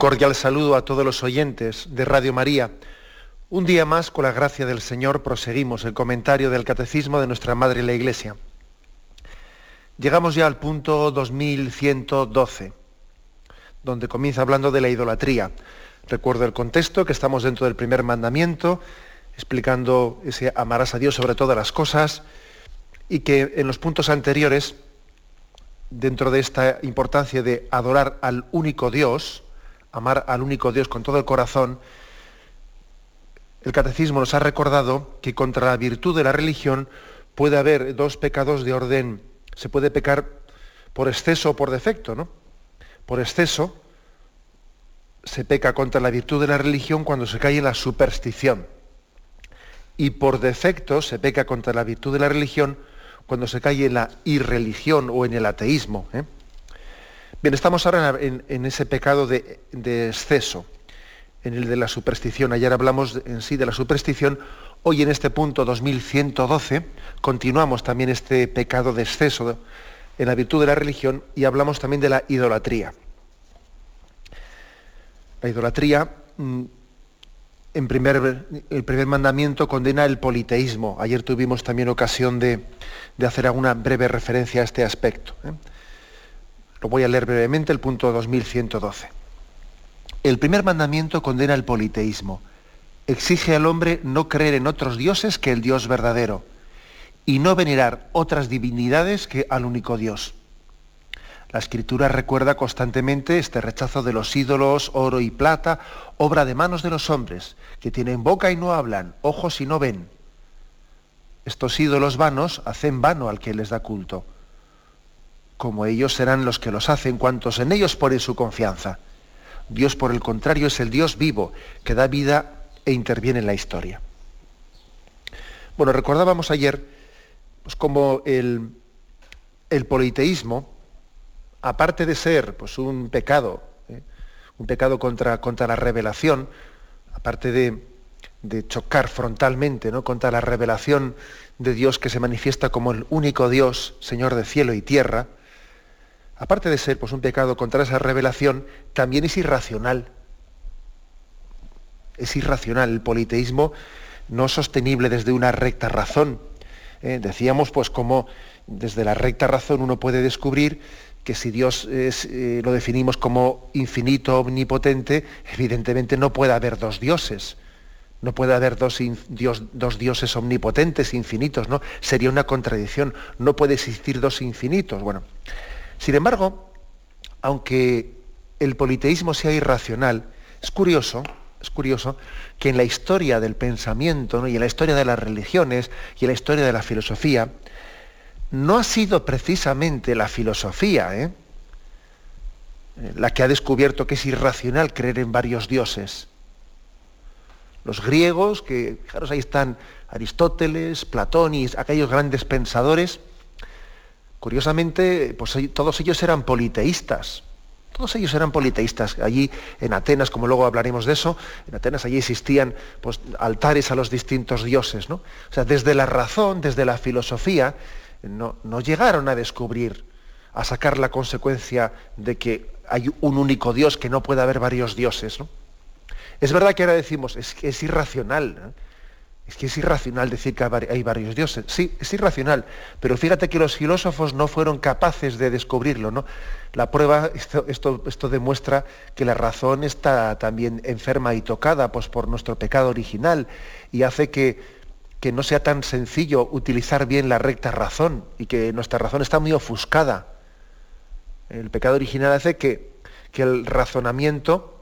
Cordial saludo a todos los oyentes de Radio María. Un día más, con la gracia del Señor, proseguimos el comentario del Catecismo de nuestra Madre la Iglesia. Llegamos ya al punto 2112, donde comienza hablando de la idolatría. Recuerdo el contexto, que estamos dentro del primer mandamiento, explicando ese amarás a Dios sobre todas las cosas, y que en los puntos anteriores, dentro de esta importancia de adorar al único Dios, amar al único Dios con todo el corazón, el catecismo nos ha recordado que contra la virtud de la religión puede haber dos pecados de orden. Se puede pecar por exceso o por defecto, ¿no? Por exceso se peca contra la virtud de la religión cuando se cae en la superstición. Y por defecto se peca contra la virtud de la religión cuando se cae en la irreligión o en el ateísmo. ¿eh? Bien, estamos ahora en, ese pecado de, exceso, en el de la superstición. Ayer hablamos en sí de la superstición. Hoy en este punto 2112 continuamos también este pecado de exceso en la virtud de la religión y hablamos también de la idolatría. La idolatría, mm, en primer, el primer mandamiento condena el politeísmo. Ayer tuvimos también ocasión de, hacer alguna breve referencia a este aspecto. ¿eh? Lo voy a leer brevemente, el punto 2112. El primer mandamiento condena el politeísmo. Exige al hombre no creer en otros dioses que el Dios verdadero y no venerar otras divinidades que al único Dios. La escritura recuerda constantemente este rechazo de los ídolos, oro y plata, obra de manos de los hombres, que tienen boca y no hablan, ojos y no ven. Estos ídolos vanos hacen vano al que les da culto como ellos serán los que los hacen, cuantos en ellos ponen su confianza. Dios, por el contrario, es el Dios vivo, que da vida e interviene en la historia. Bueno, recordábamos ayer pues, como el, politeísmo, aparte de ser pues, un pecado, ¿eh? un pecado contra, contra, la revelación, aparte de, de chocar frontalmente ¿no? contra la revelación de Dios que se manifiesta como el único Dios, Señor de cielo y tierra, aparte de ser pues, un pecado contra esa revelación, también es irracional. Es irracional el politeísmo no sostenible desde una recta razón. ¿eh? decíamos, pues, como desde la recta razón uno puede descubrir que si Dios eh, lo definimos como infinito, omnipotente, evidentemente no puede haber dos dioses. No puede haber dos, dos, dioses omnipotentes, infinitos, ¿no? Sería una contradicción. No puede existir dos infinitos. Bueno, sin embargo, aunque el politeísmo sea irracional, es curioso, es curioso que en la historia del pensamiento y en la historia de las religiones y en la historia de la filosofía, no ha sido precisamente la filosofía ¿eh? la que ha descubierto que es irracional creer en varios dioses. Los griegos, que fijaros ahí están Aristóteles, Platón y aquellos grandes pensadores, Curiosamente, pues todos ellos eran politeístas. Todos ellos eran politeístas. Allí en Atenas, como luego hablaremos de eso, en Atenas allí existían pues, altares a los distintos dioses. ¿no? O sea, desde la razón, desde la filosofía, no, llegaron a descubrir, a sacar la consecuencia de que hay un único Dios, que no puede haber varios dioses. ¿no? Es verdad que ahora decimos, es irracional. Es que es irracional decir que hay varios dioses. Sí, es irracional. Pero fíjate que los filósofos no fueron capaces de descubrirlo. ¿no? La prueba, esto, esto, demuestra que la razón está también enferma y tocada pues, por nuestro pecado original y hace que, que no sea tan sencillo utilizar bien la recta razón y que nuestra razón está muy ofuscada. El pecado original hace que, que el razonamiento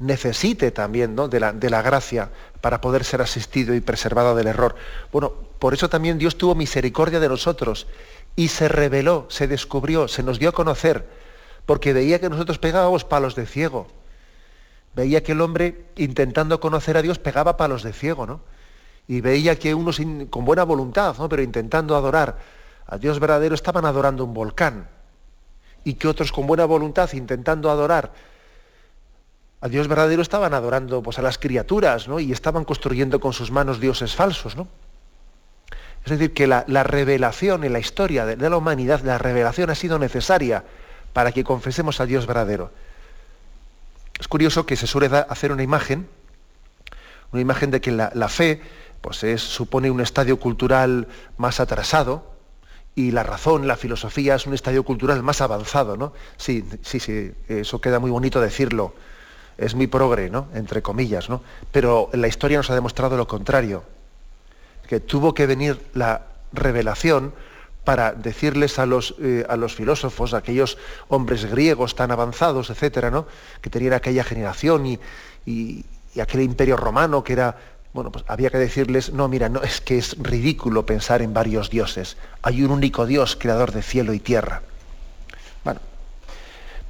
necesite también de, la, de la gracia para poder ser asistido y preservado del error. Bueno, por eso también Dios tuvo misericordia de nosotros y se reveló, se descubrió, se nos dio a conocer porque veía que nosotros pegábamos palos de ciego. Veía que el hombre, intentando conocer a Dios, pegaba palos de ciego, ¿no? Y veía que unos con buena voluntad, ¿no? pero intentando adorar a Dios verdadero, estaban adorando un volcán. Y que otros con buena voluntad, intentando adorar a Dios verdadero, estaban adorando pues, a las criaturas, ¿no? Y estaban construyendo con sus manos dioses falsos, ¿no? Es decir, que la, revelación en la historia de, la humanidad, la revelación ha sido necesaria para que confesemos a Dios verdadero. Es curioso que se suele hacer una imagen, una imagen de que la, fe pues es, supone un estadio cultural más atrasado y la razón, la filosofía es un estadio cultural más avanzado, ¿no? Sí, sí, sí, eso queda muy bonito decirlo. Es muy progre, ¿no? Entre comillas, ¿no? Pero la historia nos ha demostrado lo contrario que tuvo que venir la revelación para decirles a los, eh, a los filósofos, a aquellos hombres griegos tan avanzados, etcétera, ¿no? que tenían aquella generación y, y, aquel imperio romano que era, bueno, pues había que decirles, no, mira, no, es que es ridículo pensar en varios dioses. Hay un único Dios, creador de cielo y tierra. Bueno,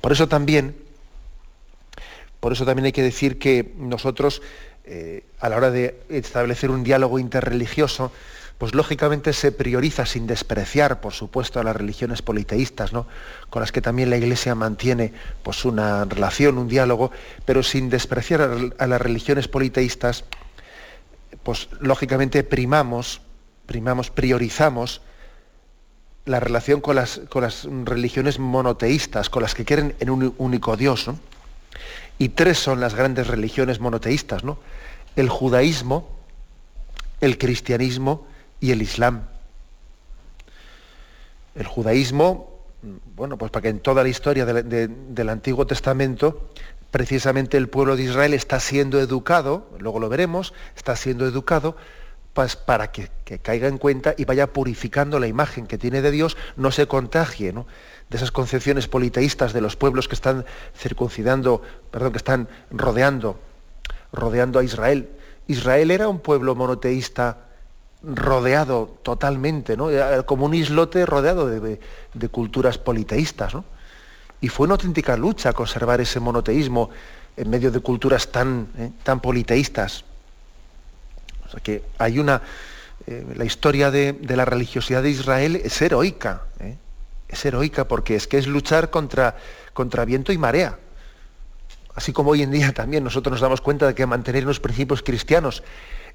por eso también, por eso también hay que decir que nosotros eh, a la hora de establecer un diálogo interreligioso, pues lógicamente se prioriza sin despreciar, por supuesto, a las religiones politeístas, ¿no? con las que también la Iglesia mantiene pues, una relación, un diálogo, pero sin despreciar a, las religiones politeístas, pues lógicamente primamos, primamos, priorizamos la relación con las, con las religiones monoteístas, con las que quieren en un único Dios. Y tres son las grandes religiones monoteístas, ¿no? el judaísmo, el cristianismo y el islam. El judaísmo, bueno, pues para que en toda la historia del Antiguo Testamento, precisamente el pueblo de Israel está siendo educado, luego lo veremos, está siendo educado pues para que, caiga en cuenta y vaya purificando la imagen que tiene de Dios, no se contagie de esas concepciones politeístas de los pueblos que están circuncidando, perdón, que están rodeando rodeando a Israel. Israel era un pueblo monoteísta rodeado totalmente, ¿no? como un islote rodeado de, culturas politeístas. Y fue una auténtica lucha conservar ese monoteísmo en medio de culturas tan, ¿eh? tan politeístas. O sea que hay una. Eh, la historia de, la religiosidad de Israel es heroica. ¿eh? Es heroica porque es que es luchar contra, contra viento y marea así como hoy en día también nosotros nos damos cuenta de que mantener unos principios cristianos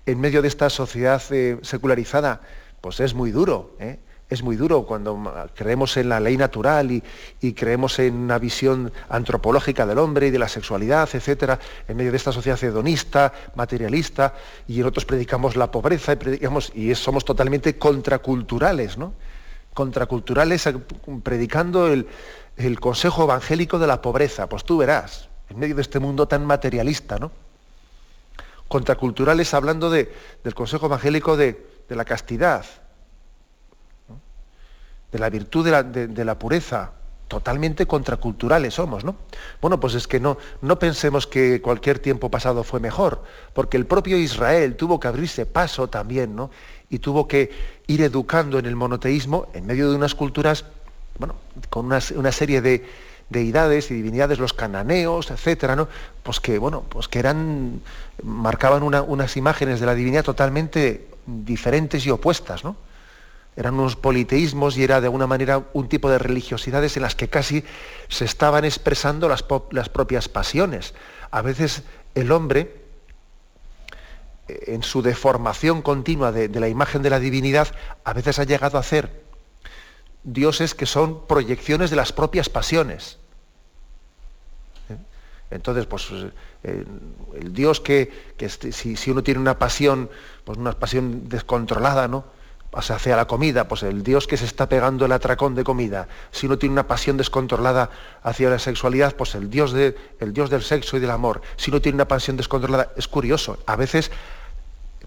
en medio de esta sociedad eh, secularizada, pues es muy duro. Es muy duro cuando creemos en la ley natural y, creemos en una visión antropológica del hombre y de la sexualidad, etcétera, en medio de esta sociedad hedonista, materialista, y nosotros predicamos la pobreza y predicamos, y somos totalmente contraculturales, ¿no? Contraculturales eh, predicando el, el consejo evangélico de la pobreza. Pues tú verás, en medio de este mundo tan materialista, ¿no? Contraculturales hablando de, del consejo evangélico de, la castidad, de la virtud de la, pureza, totalmente contraculturales somos, ¿no? Bueno, pues es que no, no pensemos que cualquier tiempo pasado fue mejor, porque el propio Israel tuvo que abrirse paso también, ¿no? Y tuvo que ir educando en el monoteísmo en medio de unas culturas, bueno, con una serie de, deidades y divinidades, los cananeos, etcétera, ¿no? Pues que, bueno, pues que eran, marcaban unas imágenes de la divinidad totalmente diferentes y opuestas, ¿no? Eran unos politeísmos y era de alguna manera un tipo de religiosidades en las que casi se estaban expresando las, las propias pasiones. A veces el hombre, en su deformación continua de, de la imagen de la divinidad, a veces ha llegado a hacer dioses que son proyecciones de las propias pasiones. ¿Eh? Entonces, pues eh, el Dios que, si, uno tiene una pasión, pues una pasión descontrolada, ¿no? Hacia la comida, pues el Dios que se está pegando el atracón de comida. Si uno tiene una pasión descontrolada hacia la sexualidad, pues el Dios, de, el Dios del sexo y del amor. Si uno tiene una pasión descontrolada, es curioso. A veces,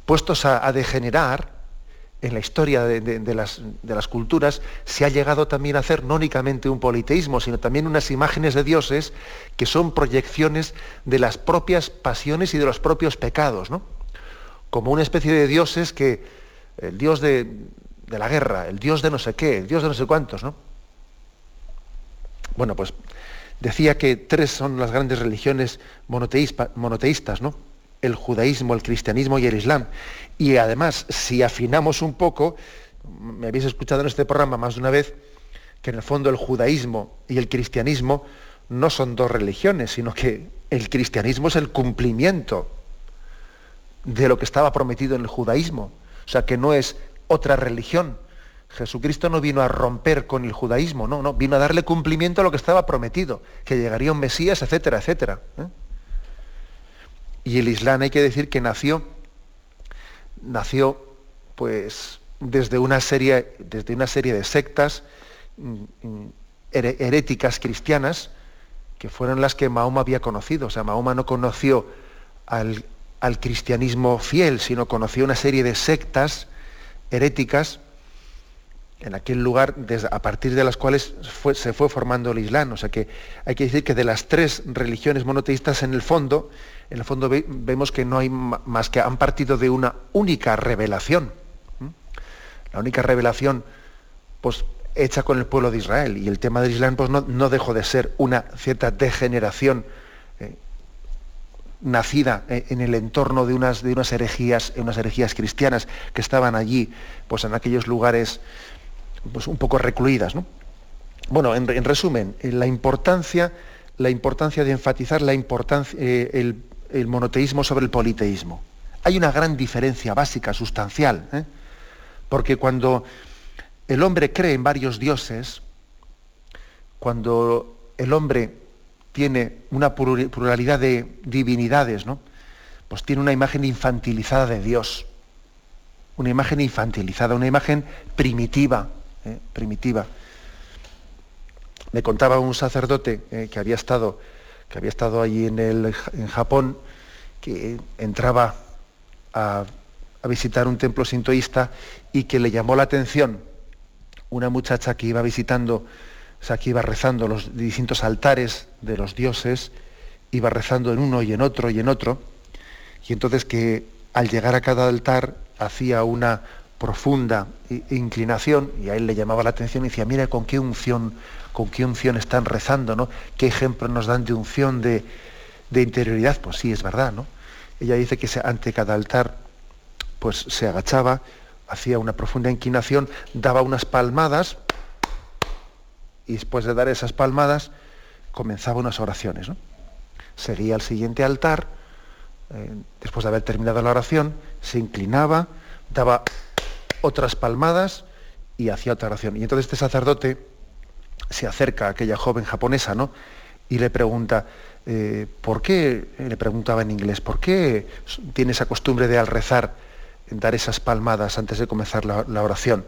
puestos a degenerar, en la historia de, las, culturas se ha llegado también a hacer no únicamente un politeísmo, sino también unas imágenes de dioses que son proyecciones de las propias pasiones y de los propios pecados, ¿no? Como una especie de dioses que, el dios de, la guerra, el dios de no sé qué, el dios de no sé cuántos, ¿no? Bueno, pues Decía que tres son las grandes religiones monoteístas, ¿no? El judaísmo, el cristianismo y el islam. Y además, si afinamos un poco, me habéis escuchado en este programa más de una vez, que en el fondo el judaísmo y el cristianismo no son dos religiones, sino que el cristianismo es el cumplimiento de lo que estaba prometido en el judaísmo. O sea, que no es otra religión. Jesucristo no vino a romper con el judaísmo, no, no, vino a darle cumplimiento a lo que estaba prometido, que llegaría un Mesías, etcétera, etcétera. ¿eh? Y el Islam hay que decir que nació, nació pues desde una serie, desde una serie de sectas mm, mm, heréticas cristianas que fueron las que Mahoma había conocido. O sea, Mahoma no conoció al, al cristianismo fiel, sino conoció una serie de sectas heréticas en aquel lugar a partir de las cuales se fue formando el Islam. O sea que hay que decir que de las tres religiones monoteístas en el fondo, en el fondo vemos que no hay más que han partido de una única revelación. La única revelación pues, hecha con el pueblo de Israel. Y el tema del Islam pues, no, dejó de ser una cierta degeneración eh, nacida eh, en el entorno de unas, de unas herejías, unas herejías cristianas que estaban allí, pues en aquellos lugares pues, un poco recluidas. Bueno, en, resumen, eh, la importancia, la importancia de enfatizar la importancia, eh, el, monoteísmo sobre el politeísmo. Hay una gran diferencia básica, sustancial, ¿eh? porque cuando el hombre cree en varios dioses, cuando el hombre tiene una pluralidad de divinidades, ¿no? pues tiene una imagen infantilizada de Dios, una imagen infantilizada, una imagen primitiva, ¿eh? primitiva. Me contaba un sacerdote eh, que había estado que había estado allí en, el, en Japón, que entraba a, visitar un templo sintoísta y que le llamó la atención una muchacha que iba visitando, o sea, que iba rezando los distintos altares de los dioses, iba rezando en uno y en otro y en otro, y entonces que al llegar a cada altar hacía una profunda inclinación, y a él le llamaba la atención y decía, mira con qué unción, con qué unción están rezando, ¿no? ¿Qué ejemplo nos dan de unción de, interioridad? Pues sí, es verdad, ¿no? Ella dice que ante cada altar pues se agachaba, hacía una profunda inclinación, daba unas palmadas, y después de dar esas palmadas, comenzaba unas oraciones. ¿no? Seguía al siguiente altar, eh, después de haber terminado la oración, se inclinaba, daba otras palmadas y hacía otra oración. Y entonces este sacerdote se acerca a aquella joven japonesa, ¿no? Y le pregunta, eh, ¿por qué, le preguntaba en inglés, ¿por qué tiene esa costumbre de al rezar dar esas palmadas antes de comenzar la, oración?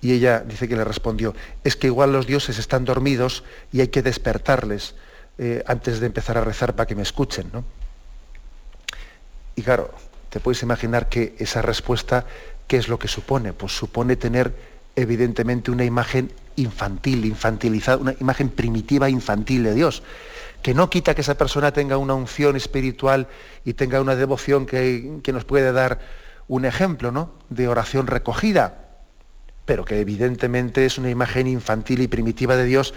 Y ella dice que le respondió, es que igual los dioses están dormidos y hay que despertarles eh, antes de empezar a rezar para que me escuchen, ¿no? Y claro, te puedes imaginar que esa respuesta ¿Qué es lo que supone? Pues supone tener evidentemente una imagen infantil, infantilizada, una imagen primitiva infantil de Dios, que no quita que esa persona tenga una unción espiritual y tenga una devoción que, nos puede dar un ejemplo ¿no? de oración recogida, pero que evidentemente es una imagen infantil y primitiva de Dios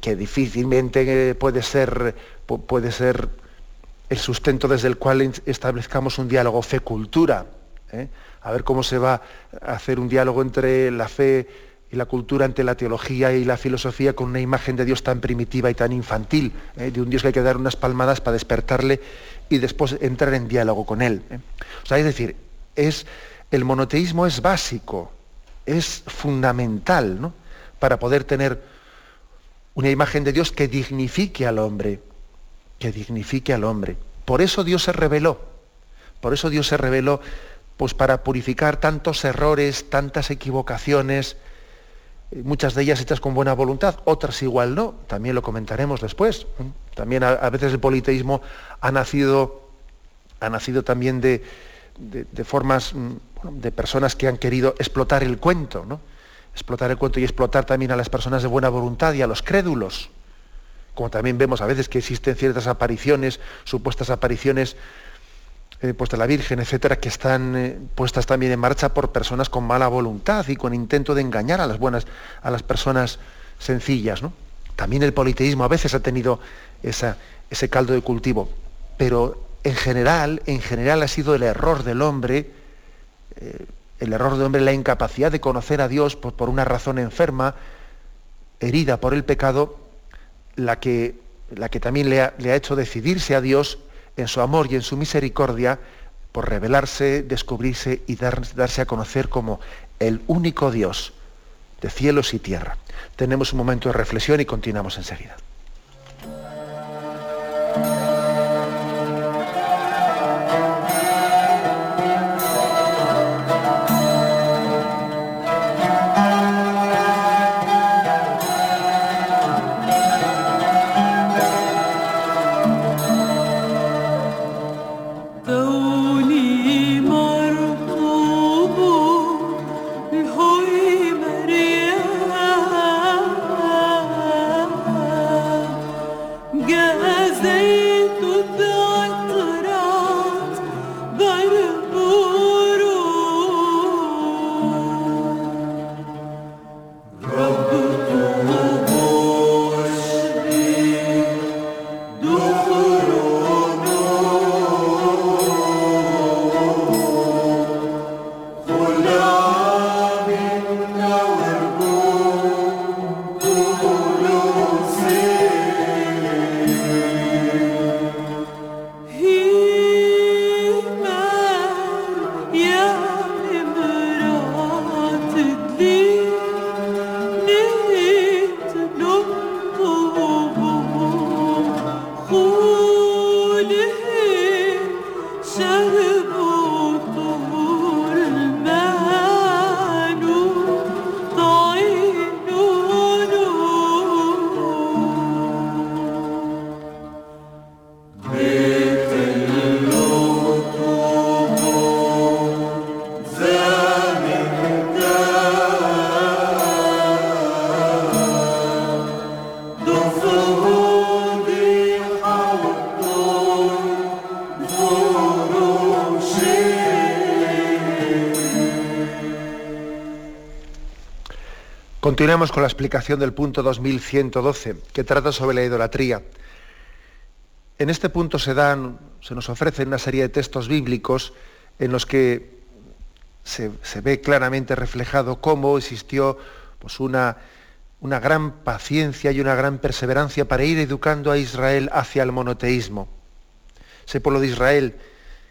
que difícilmente puede ser, puede ser el sustento desde el cual establezcamos un diálogo fe-cultura. ¿eh? a ver cómo se va a hacer un diálogo entre la fe y la cultura, entre la teología y la filosofía, con una imagen de Dios tan primitiva y tan infantil, ¿eh? de un Dios que hay que dar unas palmadas para despertarle y después entrar en diálogo con él. ¿eh? Es decir, es, el monoteísmo es básico, es fundamental ¿no? para poder tener una imagen de Dios que dignifique al hombre, que dignifique al hombre. Por eso Dios se reveló, por eso Dios se reveló pues para purificar tantos errores, tantas equivocaciones, eh, muchas de ellas hechas con buena voluntad, otras igual no, también lo comentaremos después. También a, veces el politeísmo ha nacido, ha nacido también de, formas mm, de personas que han querido explotar el cuento, ¿no? explotar el cuento y explotar también a las personas de buena voluntad y a los crédulos. Como también vemos a veces que existen ciertas apariciones, supuestas apariciones eh, pues de la Virgen, etcétera, que están eh, puestas también en marcha por personas con mala voluntad y con intento de engañar a las buenas, a las personas sencillas, ¿no? También el politeísmo a veces ha tenido ese caldo de cultivo, pero en general, en general ha sido el error del hombre, eh, el error del hombre, la incapacidad de conocer a Dios por, una razón enferma, herida por el pecado, la que, la que también le ha, le ha hecho decidirse a Dios en su amor y en su misericordia por revelarse, descubrirse y darse a conocer como el único Dios de cielos y tierra. Tenemos un momento de reflexión y continuamos enseguida. Continuamos con la explicación del punto 2112, que trata sobre la idolatría. En este punto se dan, se nos ofrecen una serie de textos bíblicos en los que se, ve claramente reflejado cómo existió pues, una, una gran paciencia y una gran perseverancia para ir educando a Israel hacia el monoteísmo. Ese pueblo de Israel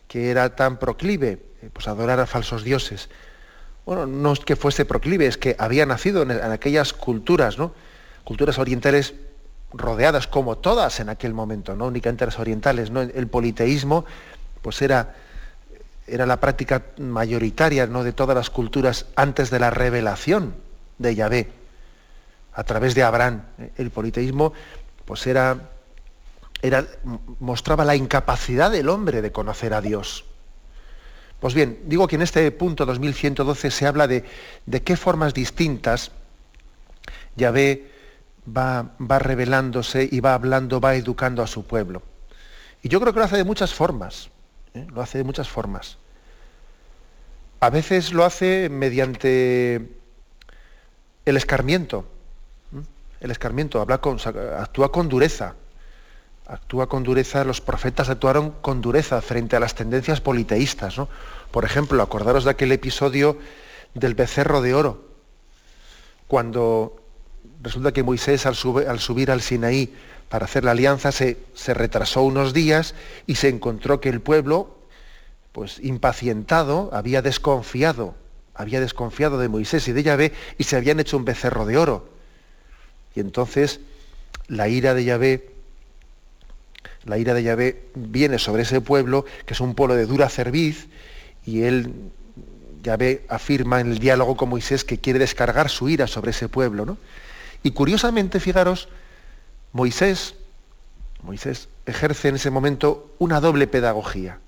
que era tan proclive eh, pues, a adorar a falsos dioses, bueno, no es que fuese proclive, es que había nacido en, aquellas culturas, ¿no? Culturas orientales rodeadas como todas en aquel momento, no únicamente las orientales, ¿no? El politeísmo, pues era, era la práctica mayoritaria ¿no? de todas las culturas antes de la revelación de Yahvé, a través de Abraham. El politeísmo, pues era, era, mostraba la incapacidad del hombre de conocer a Dios. Pues bien, digo que en este punto 2112 se habla de, de qué formas distintas Yahvé va, va revelándose y va hablando, va educando a su pueblo. Y yo creo que lo hace de muchas formas, ¿eh? lo hace de muchas formas. A veces lo hace mediante el escarmiento. El escarmiento habla con, actúa con dureza. Actúa con dureza, los profetas actuaron con dureza frente a las tendencias politeístas. ¿no? Por ejemplo, acordaros de aquel episodio del becerro de oro, cuando resulta que Moisés al, subir al Sinaí para hacer la alianza se, se, retrasó unos días y se encontró que el pueblo, pues impacientado, había desconfiado, había desconfiado de Moisés y de Yahvé y se habían hecho un becerro de oro. Y entonces la ira de Yahvé, la ira de Yahvé viene sobre ese pueblo, que es un pueblo de dura cerviz, y él ya ve, afirma en el diálogo con Moisés que quiere descargar su ira sobre ese pueblo. ¿no? Y curiosamente, fijaros, Moisés, Moisés ejerce en ese momento una doble pedagogía.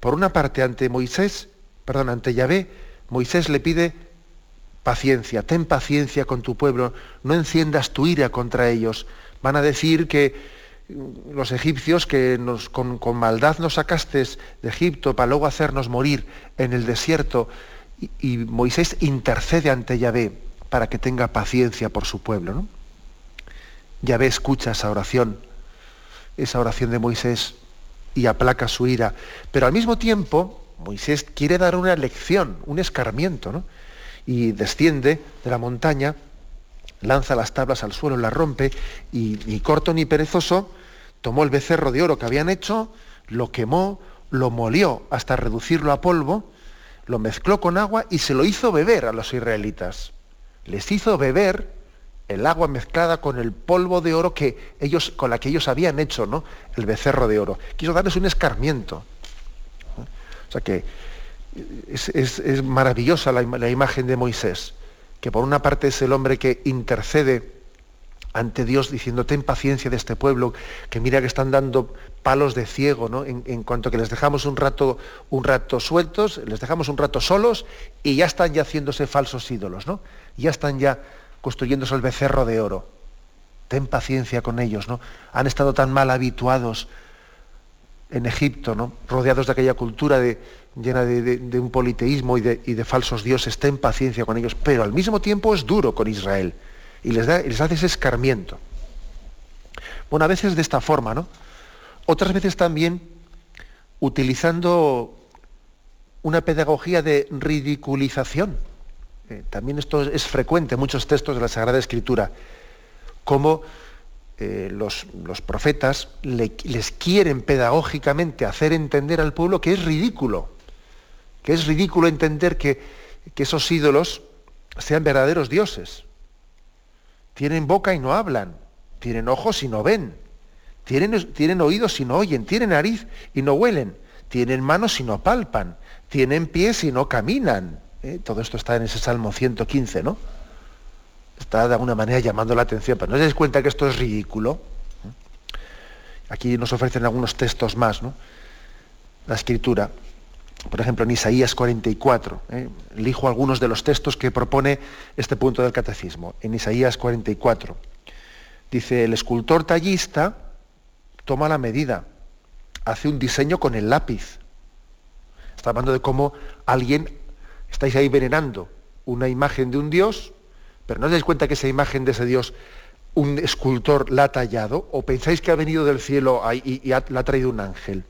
Por una parte, ante Moisés, perdón, ante Yahvé, Moisés le pide paciencia, ten paciencia con tu pueblo, no enciendas tu ira contra ellos. Van a decir que los egipcios que con, maldad nos sacaste de Egipto para luego hacernos morir en el desierto. Y, Moisés intercede ante Yahvé para que tenga paciencia por su pueblo. Yahvé escucha esa oración, esa oración de Moisés y aplaca su ira. Pero al mismo tiempo, Moisés quiere dar una lección, un escarmiento, ¿no? Y desciende de la montaña, lanza las tablas al suelo, las rompe, y ni corto ni perezoso tomó el becerro de oro que habían hecho, lo quemó, lo molió hasta reducirlo a polvo, lo mezcló con agua y se lo hizo beber a los israelitas. Les hizo beber el agua mezclada con el polvo de oro que ellos, con la que ellos habían hecho ¿no? el becerro de oro. Quiso darles un escarmiento. O sea que es, maravillosa la, la, imagen de Moisés, que por una parte es el hombre que intercede ante Dios diciendo, ten paciencia de este pueblo, que mira que están dando palos de ciego, ¿no? En, cuanto que les dejamos un rato, un rato sueltos, les dejamos un rato solos y ya están ya haciéndose falsos ídolos, ¿no? Ya están ya construyéndose el becerro de oro. Ten paciencia con ellos, ¿no? Han estado tan mal habituados en Egipto, ¿no? rodeados de aquella cultura llena de, un politeísmo de, y de, falsos dioses, ten paciencia con ellos, pero al mismo tiempo es duro con Israel y les, da, les hace ese escarmiento. Bueno, a veces de esta forma, ¿no? Otras veces también utilizando una pedagogía de ridiculización. Eh, también esto es frecuente en muchos textos de la Sagrada Escritura, como eh, los, profetas les quieren pedagógicamente hacer entender al pueblo que es ridículo, que es ridículo entender que, que esos ídolos sean verdaderos dioses. Tienen boca y no hablan, tienen ojos y no ven, tienen, tienen oídos y no oyen, tienen nariz y no huelen, tienen manos y no palpan, tienen pies y no caminan ¿eh? Todo esto está en ese Salmo 115, ¿no? Está de alguna manera llamando la atención, pero no se des cuenta que esto es ridículo. Aquí nos ofrecen algunos textos más, ¿no? La escritura, por ejemplo, en Isaías 44, ¿eh? elijo algunos de los textos que propone este punto del catecismo. En Isaías 44, dice, el escultor tallista toma la medida, hace un diseño con el lápiz. Está hablando de cómo alguien estáis ahí venerando una imagen de un Dios, pero no os dais cuenta que esa imagen de ese Dios un escultor la ha tallado, o pensáis que ha venido del cielo y, la ha traído un ángel.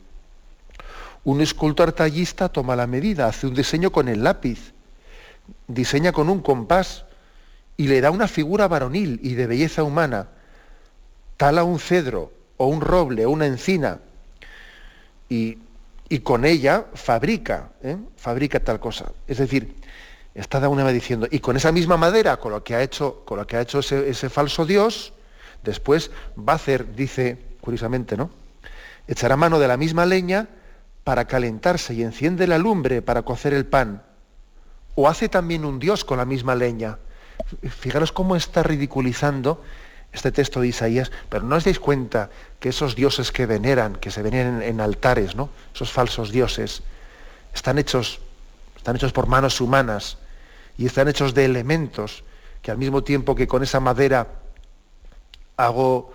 Un escultor tallista toma la medida, hace un diseño con el lápiz, diseña con un compás y le da una figura varonil y de belleza humana. Tala un cedro o un roble o una encina y con ella fabrica, ¿eh? fabrica tal cosa. Es decir, está de alguna vez diciendo, y con esa misma madera, con lo que ha hecho, con lo que ha hecho ese, ese, falso Dios, después va a hacer, dice curiosamente, ¿no? Echará mano de la misma leña para calentarse y enciende la lumbre para cocer el pan. O hace también un Dios con la misma leña. Fijaros cómo está ridiculizando este texto de Isaías, pero no os dais cuenta que esos dioses que veneran, que se veneran en, altares, ¿no? esos falsos dioses, están hechos, están hechos por manos humanas y están hechos de elementos que al mismo tiempo que con esa madera hago,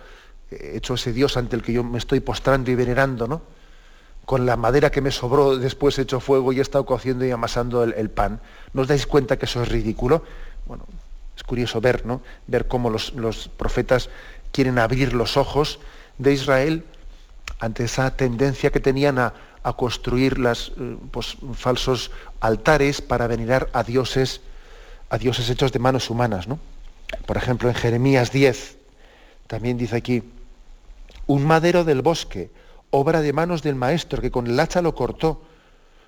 he hecho ese dios ante el que yo me estoy postrando y venerando, ¿no? Con la madera que me sobró después he hecho fuego y he estado cociendo y amasando el, el pan. ¿No os dais cuenta que eso es ridículo? Bueno, es curioso ver, ¿no? Ver cómo los, profetas quieren abrir los ojos de Israel ante esa tendencia que tenían a, construir las, eh, pues, falsos altares para venerar a dioses, a dioses hechos de manos humanas. ¿no? Por ejemplo, en Jeremías 10, también dice aquí, un madero del bosque, obra de manos del maestro que con el hacha lo cortó,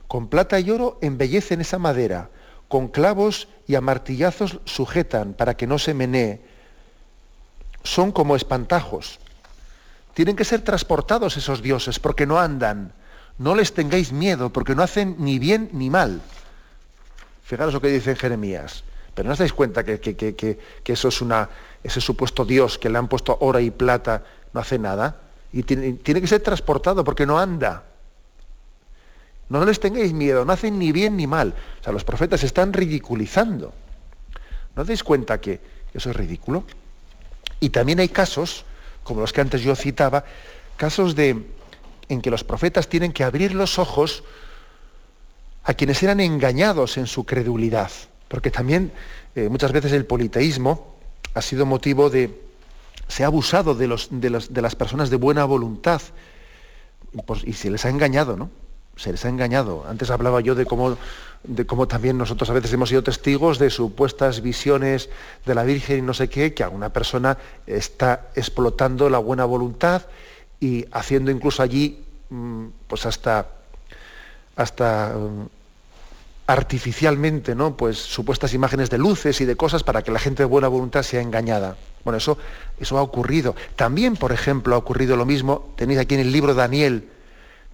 con plata y oro embellecen esa madera, con clavos y a martillazos sujetan para que no se menee. Son como espantajos. Tienen que ser transportados esos dioses porque no andan. No les tengáis miedo porque no hacen ni bien ni mal. Fijaros lo que dice Jeremías. Pero no os dais cuenta que, que, eso es una, ese supuesto Dios que le han puesto oro y plata no hace nada. Y tiene que ser transportado porque no anda. No les tengáis miedo, no hacen ni bien ni mal. O sea, los profetas están ridiculizando. ¿No os dais cuenta que eso es ridículo? Y también hay casos, como los que antes yo citaba, casos de, en que los profetas tienen que abrir los ojos a quienes eran engañados en su credulidad. Porque también eh, muchas veces el politeísmo ha sido motivo de, se ha abusado de, los, de, las personas de buena voluntad pues, y se les ha engañado, ¿no? Se les ha engañado. Antes hablaba yo de cómo, de cómo también nosotros a veces hemos sido testigos de supuestas visiones de la Virgen y no sé qué, que alguna persona está explotando la buena voluntad y haciendo incluso allí mm, pues hasta, hasta mm, artificialmente, ¿no? Pues supuestas imágenes de luces y de cosas para que la gente de buena voluntad sea engañada. Bueno, eso, eso ha ocurrido. También, por ejemplo, ha ocurrido lo mismo, tenéis aquí en el libro Daniel,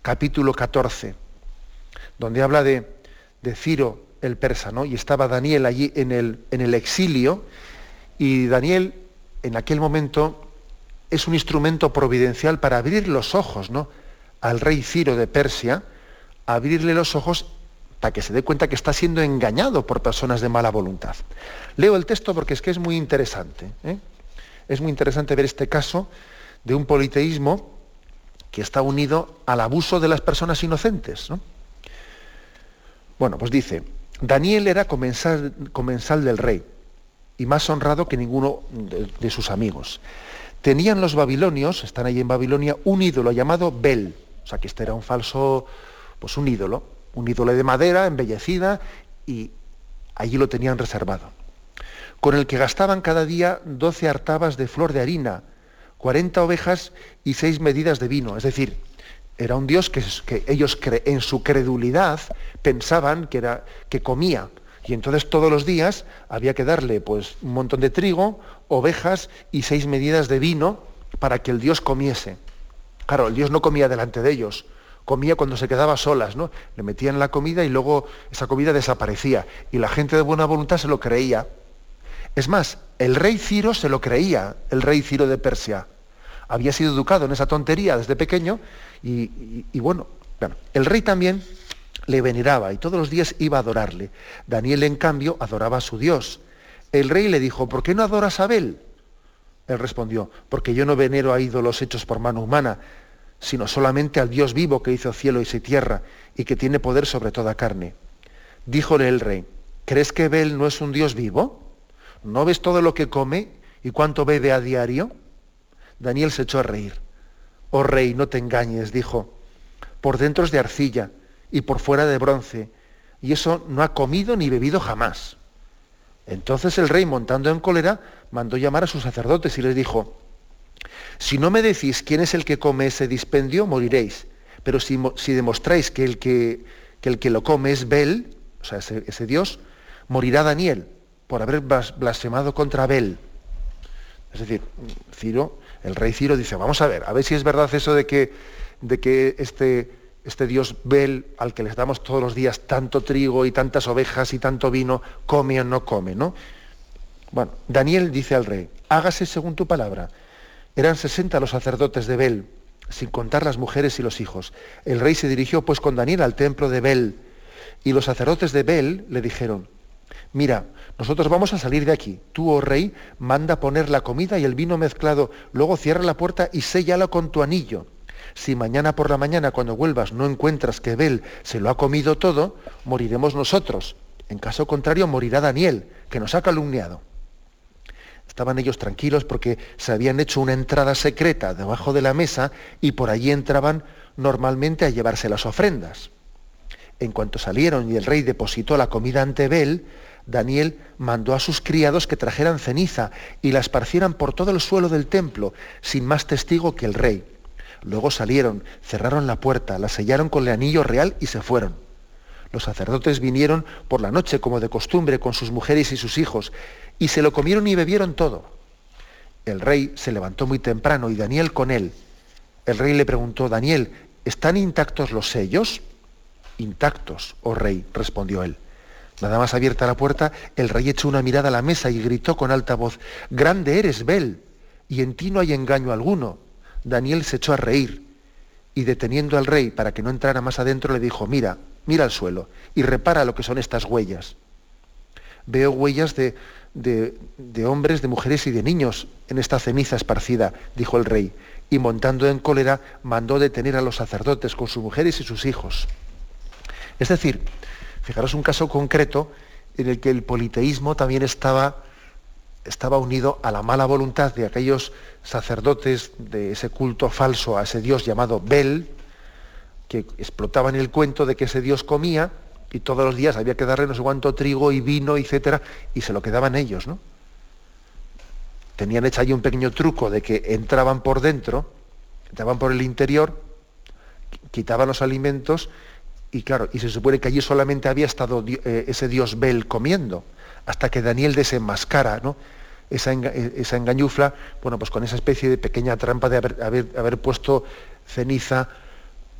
capítulo 14, donde habla de, de Ciro el persa, ¿no? Y estaba Daniel allí en el, en el exilio, y Daniel en aquel momento es un instrumento providencial para abrir los ojos, ¿no? Al rey Ciro de Persia, abrirle los ojos para que se dé cuenta que está siendo engañado por personas de mala voluntad. Leo el texto porque es que es muy interesante. ¿eh? es muy interesante ver este caso de un politeísmo que está unido al abuso de las personas inocentes. Bueno, pues dice, Daniel era comensal, del rey y más honrado que ninguno de, sus amigos. Tenían los babilonios, están ahí en Babilonia, un ídolo llamado Bel. O sea que este era un falso, pues un ídolo, un ídolo de madera, embellecida, y allí lo tenían reservado con el que gastaban cada día 12 hartabas de flor de harina, 40 ovejas y 6 medidas de vino. Es decir, era un Dios que, ellos en su credulidad pensaban que, era, que comía. Y entonces todos los días había que darle pues, un montón de trigo, ovejas y seis medidas de vino para que el Dios comiese. Claro, el Dios no comía delante de ellos, comía cuando se quedaba solas, ¿no? Le metían la comida y luego esa comida desaparecía. Y la gente de buena voluntad se lo creía. Es más, el rey Ciro se lo creía, el rey Ciro de Persia. Había sido educado en esa tontería desde pequeño y, bueno, el rey también le veneraba y todos los días iba a adorarle. Daniel, en cambio, adoraba a su Dios. El rey le dijo, ¿por qué no adoras a Abel? Él respondió, porque yo no venero a ídolos hechos por mano humana, sino solamente al Dios vivo que hizo cielo y tierra y que tiene poder sobre toda carne. Díjole el rey, ¿crees que Abel no es un Dios vivo? ¿No ves todo lo que come y cuánto bebe a diario? Daniel se echó a reír. Oh rey, no te engañes, dijo. Por dentro es de arcilla y por fuera de bronce, y eso no ha comido ni bebido jamás. Entonces el rey, montando en cólera, mandó llamar a sus sacerdotes y les dijo, si no me decís quién es el que come ese dispendio, moriréis. Pero si, demostráis que el que, el que, lo come es Bel, o sea, ese Dios, morirá Daniel por haber blasfemado contra Abel. Es decir, Ciro, el rey Ciro dice, vamos a ver, a ver si es verdad eso de que, de que este, este dios Bel, al que les damos todos los días tanto trigo y tantas ovejas y tanto vino, come o no come, ¿no? Bueno, Daniel dice al rey, hágase según tu palabra. Eran 60 los sacerdotes de Bel, sin contar las mujeres y los hijos. El rey se dirigió pues con Daniel al templo de Bel, y los sacerdotes de Bel le dijeron, mira, nosotros vamos a salir de aquí. Tú, oh rey, manda poner la comida y el vino mezclado, luego cierra la puerta y séllala con tu anillo. Si mañana por la mañana cuando vuelvas no encuentras que Bel se lo ha comido todo, moriremos nosotros. En caso contrario, morirá Daniel, que nos ha calumniado. Estaban ellos tranquilos porque se habían hecho una entrada secreta debajo de la mesa y por allí entraban normalmente a llevarse las ofrendas. En cuanto salieron y el rey depositó la comida ante Bel, Daniel mandó a sus criados que trajeran ceniza y la esparcieran por todo el suelo del templo, sin más testigo que el rey. Luego salieron, cerraron la puerta, la sellaron con el anillo real y se fueron. Los sacerdotes vinieron por la noche, como de costumbre, con sus mujeres y sus hijos, y se lo comieron y bebieron todo. El rey se levantó muy temprano y Daniel con él. El rey le preguntó, Daniel, ¿están intactos los sellos? Intactos, oh rey, respondió él. Nada más abierta la puerta, el rey echó una mirada a la mesa y gritó con alta voz, Grande eres, Bel, y en ti no hay engaño alguno. Daniel se echó a reír y deteniendo al rey para que no entrara más adentro le dijo, mira, mira al suelo y repara lo que son estas huellas. Veo huellas de, de, hombres, de mujeres y de niños en esta ceniza esparcida, dijo el rey, y montando en cólera mandó detener a los sacerdotes con sus mujeres y sus hijos. Es decir, Fijaros un caso concreto en el que el politeísmo también estaba estaba unido a la mala voluntad de aquellos sacerdotes de ese culto falso a ese dios llamado Bel, que explotaban el cuento de que ese dios comía y todos los días había que darle no sé cuánto trigo y vino, etcétera, y se lo quedaban ellos, ¿no? Tenían hecho ahí un pequeño truco de que entraban por dentro, entraban por el interior, quitaban los alimentos y claro, y se supone que allí solamente había estado eh, ese dios Bel comiendo hasta que Daniel desenmascara ¿no? esa, esa, engañufla, bueno, pues con esa especie de pequeña trampa de haber, puesto ceniza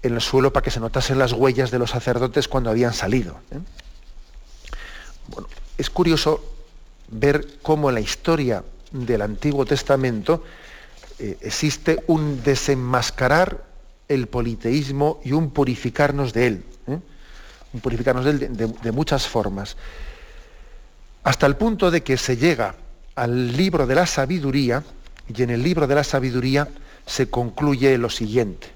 en el suelo para que se notasen las huellas de los sacerdotes cuando habían salido. ¿eh? Bueno, es curioso ver cómo en la historia del Antiguo Testamento eh, existe un desenmascarar el politeísmo y un purificarnos de él. ¿eh? Un purificarnos de él de muchas formas hasta el punto de que se llega al libro de la sabiduría y en el libro de la sabiduría se concluye lo siguiente.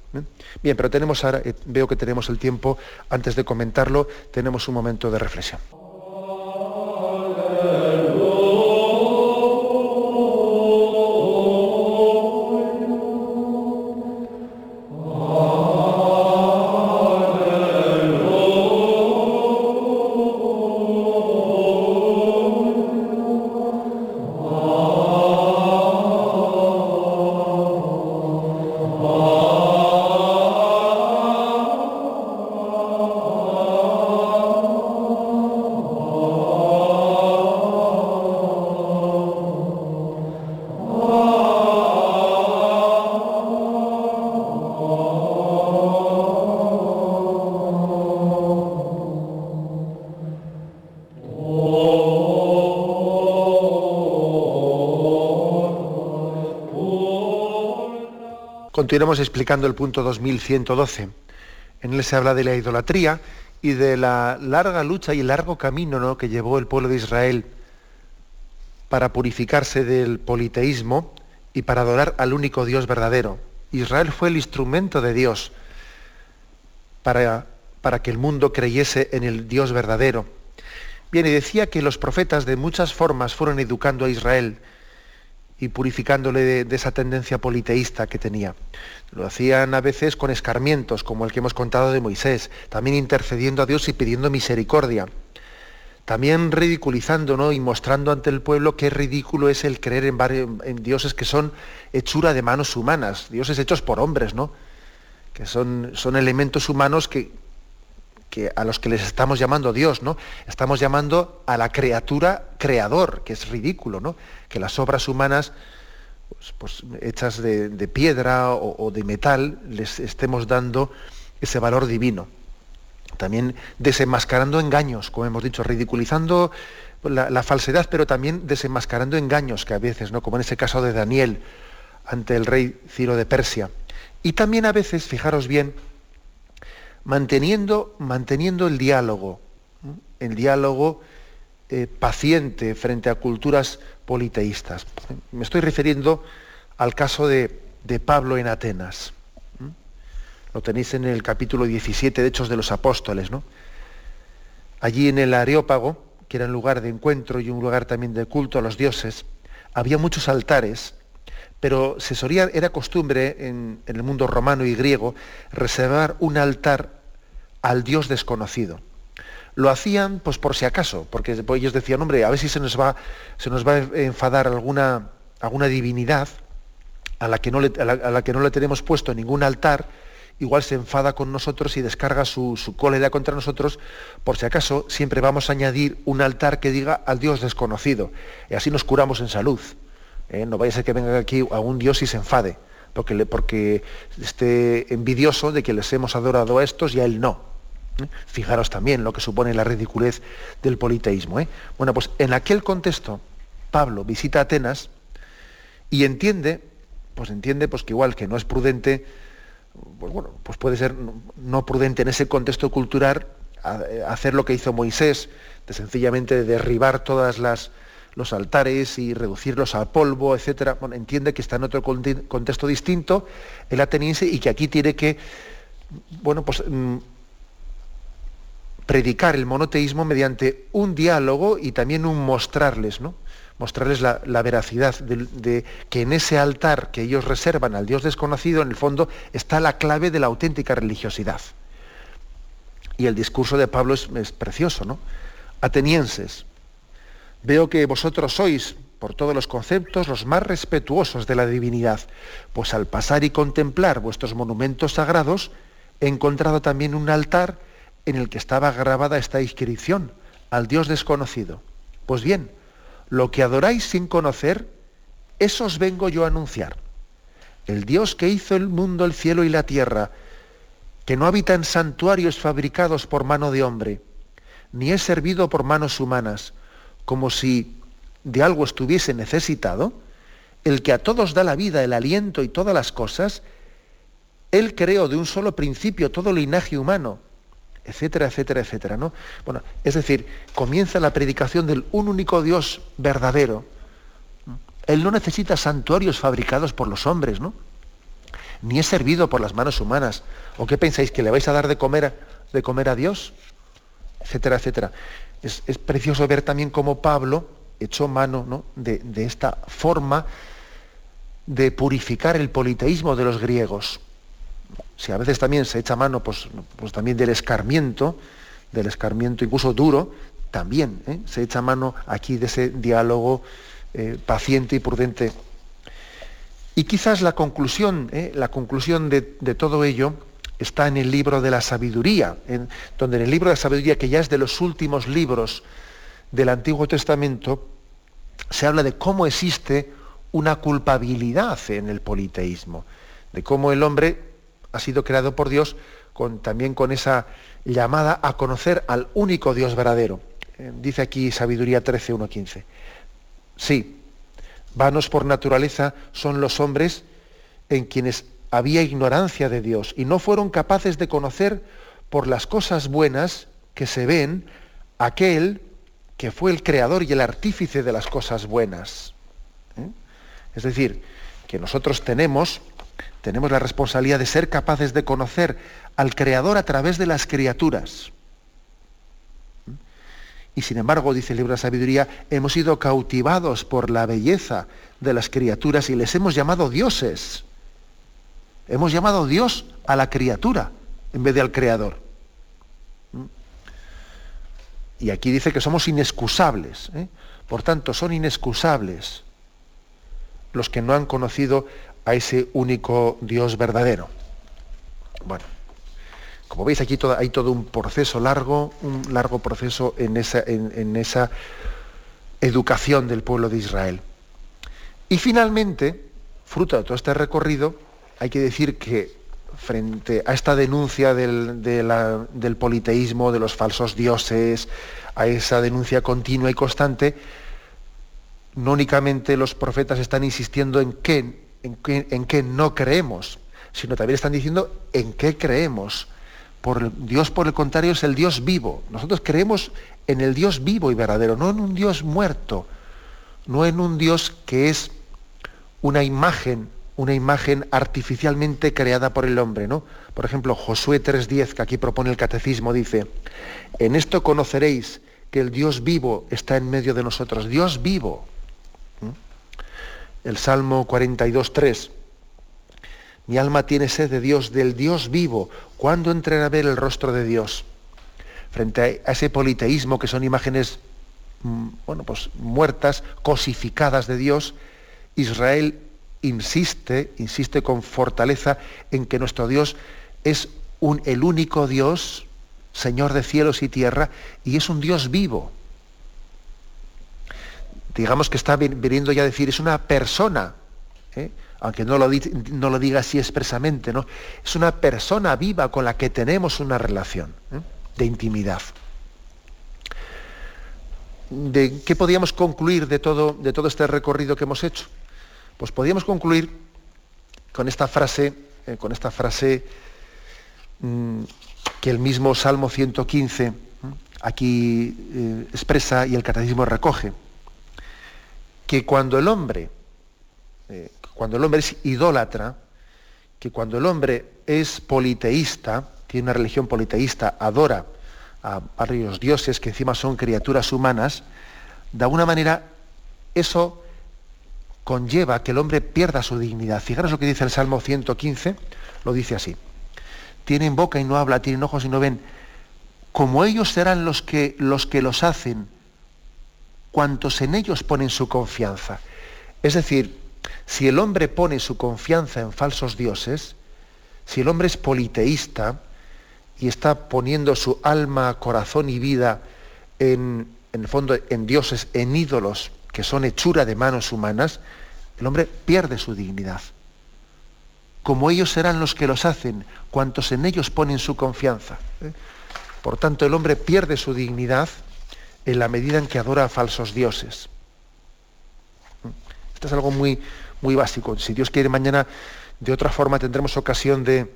Bien, pero tenemos ahora, eh, veo que tenemos el tiempo, antes de comentarlo, tenemos un momento de reflexión. Continuamos explicando el punto 2112. En él se habla de la idolatría y de la larga lucha y largo camino que llevó el pueblo de Israel para purificarse del politeísmo y para adorar al único Dios verdadero. Israel fue el instrumento de Dios para, para que el mundo creyese en el Dios verdadero. Bien, y decía que los profetas de muchas formas fueron educando a Israel y purificándole de, esa tendencia politeísta que tenía. Lo hacían a veces con escarmientos, como el que hemos contado de Moisés, también intercediendo a Dios y pidiendo misericordia. También ridiculizando ¿no? y mostrando ante el pueblo qué ridículo es el creer en, en dioses que son hechura de manos humanas, dioses hechos por hombres, ¿no? que son, son elementos humanos que, a los que les estamos llamando Dios, ¿no? Estamos llamando a la criatura creador, que es ridículo, ¿no? Que las obras humanas, pues, pues hechas de, piedra o, de metal, les estemos dando ese valor divino. También desenmascarando engaños, como hemos dicho, ridiculizando la, falsedad, pero también desenmascarando engaños que a veces, ¿no? Como en ese caso de Daniel ante el rey Ciro de Persia. Y también a veces, fijaros bien, manteniendo, manteniendo el diálogo, el diálogo eh, paciente frente a culturas politeístas. Me estoy refiriendo al caso de, Pablo en Atenas. Lo tenéis en el capítulo 17 de Hechos de los Apóstoles. ¿no? Allí en el Areópago, que era un lugar de encuentro y un lugar también de culto a los dioses, había muchos altares, pero era costumbre en el mundo romano y griego reservar un altar al Dios desconocido. Lo hacían pues por si acaso, porque ellos decían, hombre, a ver si se nos va, se nos va a enfadar alguna, alguna divinidad a la, que no le, a, la, que no le tenemos puesto ningún altar, igual se enfada con nosotros y descarga su, su, cólera contra nosotros, por si acaso siempre vamos a añadir un altar que diga al Dios desconocido. Y así nos curamos en salud. ¿eh? No vaya a ser que venga aquí algún Dios y se enfade, porque, porque esté envidioso de que les hemos adorado a estos y a él no. ¿Eh? Fijaros también lo que supone la ridiculez del politeísmo. ¿eh? Bueno, pues en aquel contexto, Pablo visita Atenas y entiende, pues entiende pues que igual que no es prudente, pues bueno, pues puede ser no prudente en ese contexto cultural hacer lo que hizo Moisés, de sencillamente derribar todas las los altares y reducirlos a polvo, etcétera. Bueno, entiende que está en otro contexto distinto el ateniense y que aquí tiene que bueno, pues mm, predicar el monoteísmo mediante un diálogo y también un mostrarles, ¿no? mostrarles la, veracidad de, que en ese altar que ellos reservan al Dios desconocido, en el fondo está la clave de la auténtica religiosidad. Y el discurso de Pablo es, es precioso, ¿no? Atenienses, veo que vosotros sois, por todos los conceptos, los más respetuosos de la divinidad, pues al pasar y contemplar vuestros monumentos sagrados, he encontrado también un altar en el que estaba grabada esta inscripción, al Dios desconocido. Pues bien, lo que adoráis sin conocer, eso os vengo yo a anunciar. El Dios que hizo el mundo, el cielo y la tierra, que no habita en santuarios fabricados por mano de hombre, ni es servido por manos humanas, como si de algo estuviese necesitado, el que a todos da la vida, el aliento y todas las cosas, él creó de un solo principio todo linaje humano, etcétera, etcétera, etcétera. ¿no? Bueno, es decir, comienza la predicación del un único Dios verdadero. Él no necesita santuarios fabricados por los hombres, ¿no? Ni es servido por las manos humanas. ¿O qué pensáis? ¿Que le vais a dar de comer, de comer a Dios? Etcétera, etcétera. Es, precioso ver también cómo Pablo echó mano ¿no? de, de esta forma de purificar el politeísmo de los griegos si a veces también se echa mano pues, pues también del escarmiento, del escarmiento incluso duro, también ¿eh? se echa mano aquí de ese diálogo eh, paciente y prudente. Y quizás la conclusión, ¿eh? la conclusión de, todo ello está en el libro de la sabiduría, en, donde en el libro de la sabiduría, que ya es de los últimos libros del Antiguo Testamento, se habla de cómo existe una culpabilidad en el politeísmo, de cómo el hombre ha sido creado por Dios con, también con esa llamada a conocer al único Dios verdadero. Eh, dice aquí Sabiduría 13, 1, 15. Sí, vanos por naturaleza son los hombres en quienes había ignorancia de Dios y no fueron capaces de conocer por las cosas buenas que se ven aquel que fue el creador y el artífice de las cosas buenas. ¿Eh? Es decir, que nosotros tenemos tenemos la responsabilidad de ser capaces de conocer al Creador a través de las criaturas. Y sin embargo, dice el libro de la sabiduría, hemos sido cautivados por la belleza de las criaturas y les hemos llamado dioses. Hemos llamado Dios a la criatura en vez de al Creador. Y aquí dice que somos inexcusables. ¿eh? Por tanto, son inexcusables los que no han conocido a ese único Dios verdadero. Bueno, como veis aquí hay todo un proceso largo, un largo proceso en esa, en, esa educación del pueblo de Israel. Y finalmente, fruto de todo este recorrido, hay que decir que frente a esta denuncia del, del, politeísmo, de los falsos dioses, a esa denuncia continua y constante, no únicamente los profetas están insistiendo en que en qué, no creemos, sino también están diciendo en qué creemos. Por Dios, por el contrario, es el Dios vivo. Nosotros creemos en el Dios vivo y verdadero, no en un Dios muerto, no en un Dios que es una imagen, una imagen artificialmente creada por el hombre, ¿no? Por ejemplo, Josué 3.10, que aquí propone el catecismo, dice, en esto conoceréis que el Dios vivo está en medio de nosotros, Dios vivo el Salmo 42.3. Mi alma tiene sed de Dios, del Dios vivo. ¿Cuándo entraré a ver el rostro de Dios? Frente a ese politeísmo que son imágenes mm, bueno, pues, muertas, cosificadas de Dios, Israel insiste, insiste con fortaleza en que nuestro Dios es un, el único Dios, Señor de cielos y tierra, y es un Dios vivo digamos que está viniendo ya a decir, es una persona, ¿eh? aunque no lo, no lo, diga así expresamente, ¿no? es una persona viva con la que tenemos una relación ¿eh? de intimidad. ¿De qué podíamos concluir de todo, de todo este recorrido que hemos hecho? Pues podíamos concluir con esta frase, eh, con esta frase mm, que el mismo Salmo 115 aquí expresa y el catecismo recoge que cuando el hombre, eh, cuando el hombre es idólatra, que cuando el hombre es politeísta, tiene una religión politeísta, adora a varios dioses que encima son criaturas humanas, de alguna manera eso conlleva que el hombre pierda su dignidad. Fijaros lo que dice el Salmo 115, lo dice así. Tienen boca y no habla, tienen ojos y no ven. Como ellos serán los que los, que los hacen, cuantos en ellos ponen su confianza. Es decir, si el hombre pone su confianza en falsos dioses, si el hombre es politeísta y está poniendo su alma, corazón y vida en, en fondo en dioses, en ídolos que son hechura de manos humanas, el hombre pierde su dignidad. Como ellos serán los que los hacen, cuantos en ellos ponen su confianza. ¿eh? Por tanto, el hombre pierde su dignidad en la medida en que adora a falsos dioses. Esto es algo muy, muy básico. Si Dios quiere mañana, de otra forma tendremos ocasión de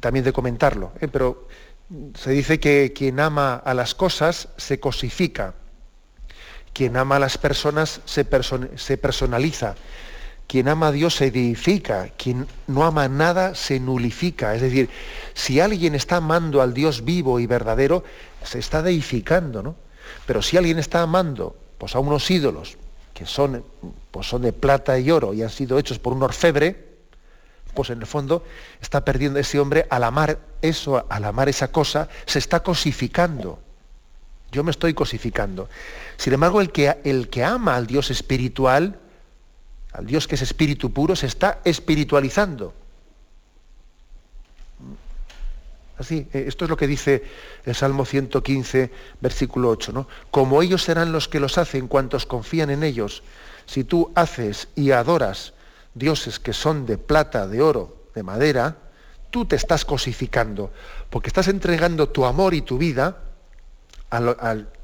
también de comentarlo. ¿eh? Pero se dice que quien ama a las cosas se cosifica. Quien ama a las personas se, se personaliza. Quien ama a Dios se edifica. Quien no ama nada se nulifica. Es decir, si alguien está amando al Dios vivo y verdadero, se está deificando, ¿no? Pero si alguien está amando pues, a unos ídolos, que son, pues son de plata y oro y han sido hechos por un orfebre, pues en el fondo está perdiendo ese hombre al amar eso, al amar esa cosa, se está cosificando. Yo me estoy cosificando. Sin embargo, el que, el que ama al Dios espiritual, al Dios que es espíritu puro, se está espiritualizando. Así, eh, esto es lo que dice el Salmo 115, versículo 8, ¿no? Como ellos serán los que los hacen, cuantos confían en ellos. Si tú haces y adoras dioses que son de plata, de oro, de madera, tú te estás cosificando, porque estás entregando tu amor y tu vida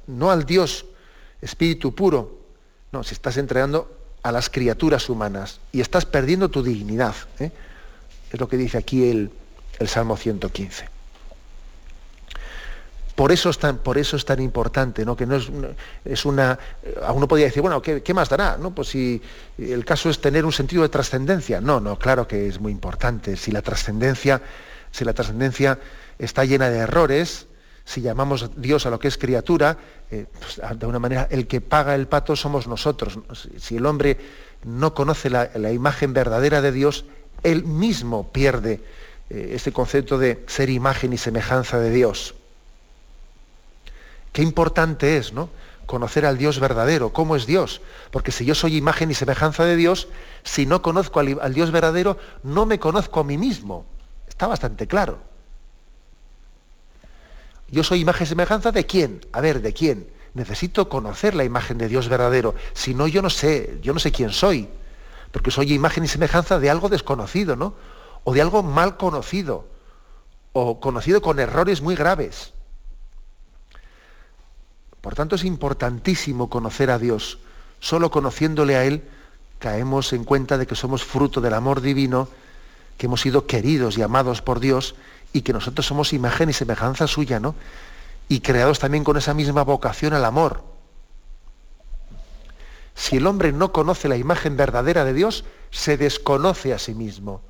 no al Dios espíritu puro, no, si estás entregando a las criaturas humanas y estás perdiendo tu dignidad. ¿eh? Es lo que dice aquí el, el Salmo 115. Por eso es tan, importante, ¿no? que no es, una... A uno podría decir, bueno, ¿qué, más dará? ¿no? Pues si el caso es tener un sentido de trascendencia. No, no, claro que es muy importante. Si la trascendencia, si la trascendencia está llena de errores, si llamamos Dios a lo que es criatura, eh, pues, de una manera el que paga el pato somos nosotros. Si el hombre no conoce la, imagen verdadera de Dios, él mismo pierde eh, ese concepto de ser imagen y semejanza de Dios. Qué importante es, ¿no? Conocer al Dios verdadero, cómo es Dios. Porque si yo soy imagen y semejanza de Dios, si no conozco al, Dios verdadero, no me conozco a mí mismo. Está bastante claro. Yo soy imagen y semejanza de quién? A ver, ¿de quién? Necesito conocer la imagen de Dios verdadero. Si no, yo no sé, yo no sé quién soy. Porque soy imagen y semejanza de algo desconocido, ¿no? O de algo mal conocido. O conocido con errores muy graves. Por tanto, es importantísimo conocer a Dios. Solo conociéndole a Él caemos en cuenta de que somos fruto del amor divino, que hemos sido queridos y amados por Dios y que nosotros somos imagen y semejanza suya, ¿no? Y creados también con esa misma vocación al amor. Si el hombre no conoce la imagen verdadera de Dios, se desconoce a sí mismo.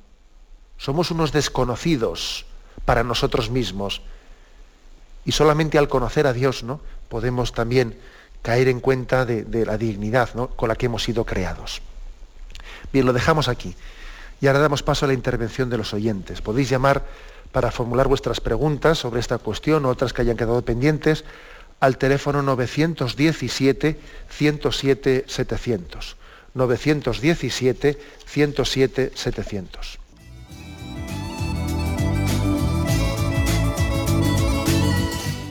Somos unos desconocidos para nosotros mismos. Y solamente al conocer a Dios, ¿no? podemos también caer en cuenta de, la dignidad con la que hemos sido creados. Bien, lo dejamos aquí. Y ahora damos paso a la intervención de los oyentes. Podéis llamar para formular vuestras preguntas sobre esta cuestión o otras que hayan quedado pendientes al teléfono 917-107-700. 917-107-700.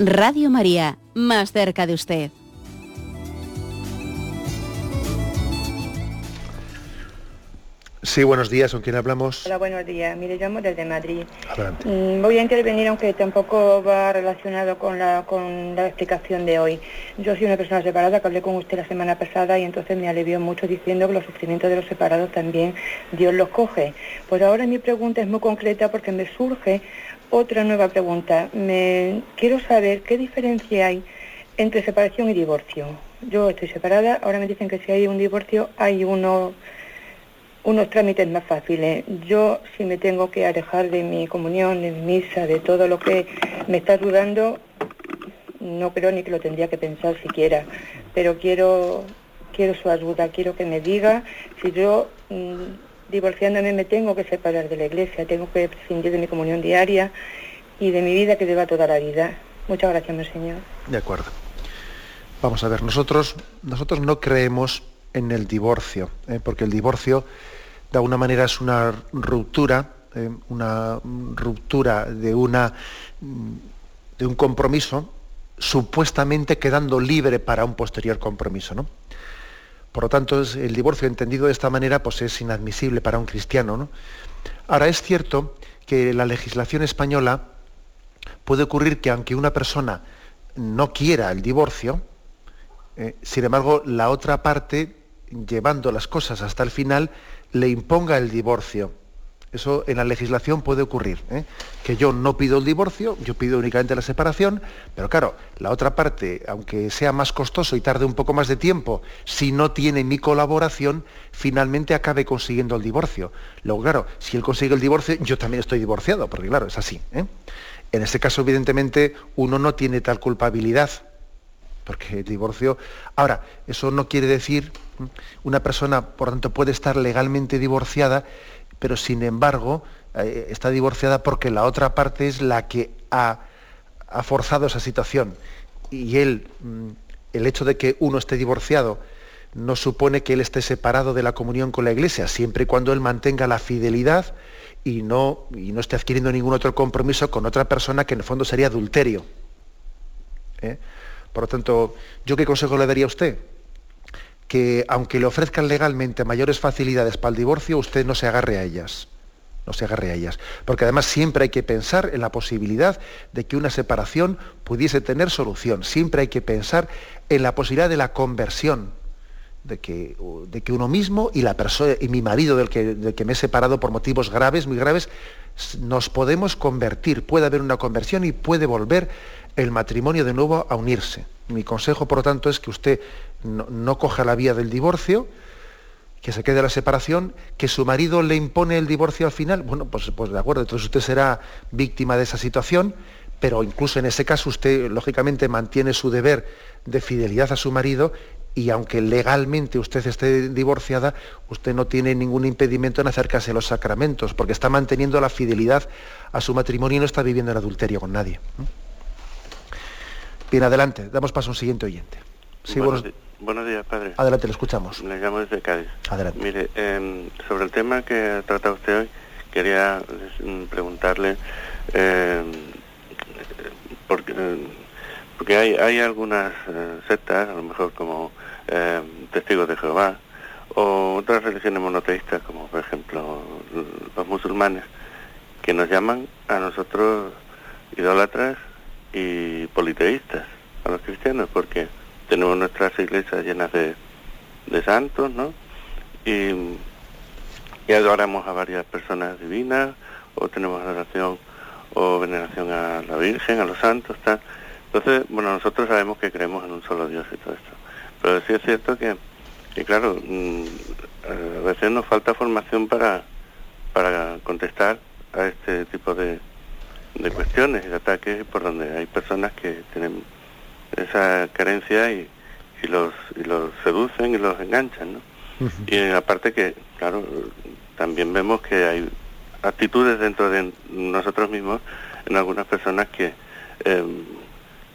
Radio María, más cerca de usted. Sí, buenos días, ¿con quién hablamos? Hola, buenos días. Mire, llamo desde Madrid. Adelante. Mm, voy a intervenir, aunque tampoco va relacionado con la, con la explicación de hoy. Yo soy una persona separada que hablé con usted la semana pasada y entonces me alivió mucho diciendo que los sufrimientos de los separados también Dios los coge. Pues ahora mi pregunta es muy concreta porque me surge otra nueva pregunta. Me, quiero saber qué diferencia hay entre separación y divorcio. Yo estoy separada, ahora me dicen que si hay un divorcio hay uno unos trámites más fáciles. Yo, si me tengo que alejar de mi comunión, de mi misa, de todo lo que me está ayudando, no creo ni que lo tendría que pensar siquiera, pero quiero, quiero su ayuda, quiero que me diga si yo, mm, divorciándome, me tengo que separar de la iglesia, tengo que prescindir de mi comunión diaria y de mi vida que lleva toda la vida. Muchas gracias, mi Señor. De acuerdo. Vamos a ver, nosotros, nosotros no creemos en el divorcio, ¿eh? porque el divorcio de alguna manera es una ruptura, eh, una ruptura de, una, de un compromiso, supuestamente quedando libre para un posterior compromiso. ¿no? Por lo tanto, el divorcio entendido de esta manera pues, es inadmisible para un cristiano. ¿no? Ahora, es cierto que la legislación española puede ocurrir que aunque una persona no quiera el divorcio, eh, sin embargo, la otra parte, llevando las cosas hasta el final, le imponga el divorcio. Eso en la legislación puede ocurrir, ¿eh? que yo no pido el divorcio, yo pido únicamente la separación, pero claro, la otra parte, aunque sea más costoso y tarde un poco más de tiempo, si no tiene mi colaboración, finalmente acabe consiguiendo el divorcio. Luego, claro, si él consigue el divorcio, yo también estoy divorciado, porque claro, es así. ¿eh? En ese caso, evidentemente, uno no tiene tal culpabilidad, porque el divorcio... Ahora, eso no quiere decir, una persona, por tanto, puede estar legalmente divorciada, pero sin embargo eh, está divorciada porque la otra parte es la que ha, forzado esa situación. Y él, mm, el hecho de que uno esté divorciado, no supone que él esté separado de la comunión con la iglesia, siempre y cuando él mantenga la fidelidad y no, y no esté adquiriendo ningún otro compromiso con otra persona que en el fondo sería adulterio. ¿eh? Por lo tanto, ¿yo qué consejo le daría a usted? Que aunque le ofrezcan legalmente mayores facilidades para el divorcio, usted no se agarre a ellas. No se agarre a ellas. Porque además siempre hay que pensar en la posibilidad de que una separación pudiese tener solución. Siempre hay que pensar en la posibilidad de la conversión. De que, de que uno mismo y la persona y mi marido del que, del que me he separado por motivos graves, muy graves, nos podemos convertir, puede haber una conversión y puede volver el matrimonio de nuevo a unirse. Mi consejo, por lo tanto, es que usted no, coja la vía del divorcio, que se quede la separación, que su marido le impone el divorcio al final, bueno, pues, pues de acuerdo, entonces usted será víctima de esa situación, pero incluso en ese caso usted, lógicamente, mantiene su deber de fidelidad a su marido y aunque legalmente usted esté divorciada, usted no tiene ningún impedimento en acercarse a los sacramentos, porque está manteniendo la fidelidad a su matrimonio y no está viviendo en adulterio con nadie. Bien, adelante, damos paso a un siguiente oyente. Sí, buenos, días, padre. Adelante, le escuchamos. Le llamo desde Cádiz. Adelante. Mire, em, sobre el tema que trata usted hoy, quería mm, preguntarle, em, porque, em, porque hay, hay algunas eh, sectas, a lo mejor como Testigos de Jehová, o otras religiones monoteístas, como por ejemplo los musulmanes, que nos llaman a nosotros idólatras y politeístas a los cristianos, porque tenemos nuestras iglesias llenas de, de santos, ¿no? Y, y, adoramos a varias personas divinas, o tenemos adoración o veneración a la Virgen, a los santos, tal. Entonces, bueno, nosotros sabemos que creemos en un solo Dios y todo esto. Pero sí es cierto que, que claro, mm, a veces nos falta formación para, para contestar a este tipo de, de cuestiones de ataques por donde hay personas que tienen esa carencia y, y los y los seducen y los enganchan, ¿no? Y aparte que, claro, también vemos que hay actitudes dentro de nosotros mismos en algunas personas que, em,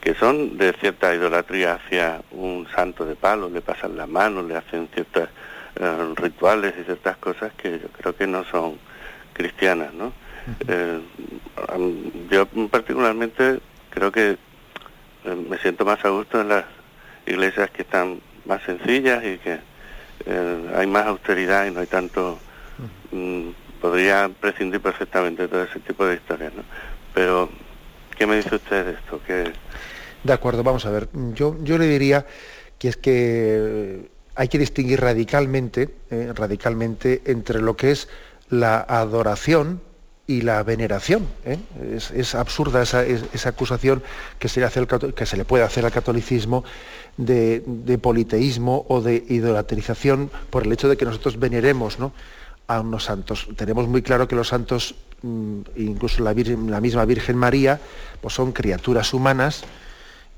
que son de cierta idolatría hacia un santo de palo, le pasan la mano, le hacen ciertos eh, rituales y ciertas cosas que yo creo que no son cristianas, ¿no? Eh, yo particularmente creo que eh, me siento más a gusto en las iglesias que están más sencillas y que hay más austeridad y no hay tanto mm, podría prescindir perfectamente de todo ese tipo de historias, ¿no? Pero, ¿qué me dice usted de esto? que De acuerdo, vamos a ver. Yo, yo le diría que es que hay que distinguir radicalmente, eh, radicalmente entre lo que es la adoración y la veneración. ¿eh? Es, absurda esa, acusación que se, le hace puede hacer al catolicismo de, politeísmo o de idolatrización por el hecho de que nosotros veneremos a unos santos. Tenemos muy claro que los santos, mm, incluso la, la misma Virgen María, pues son criaturas humanas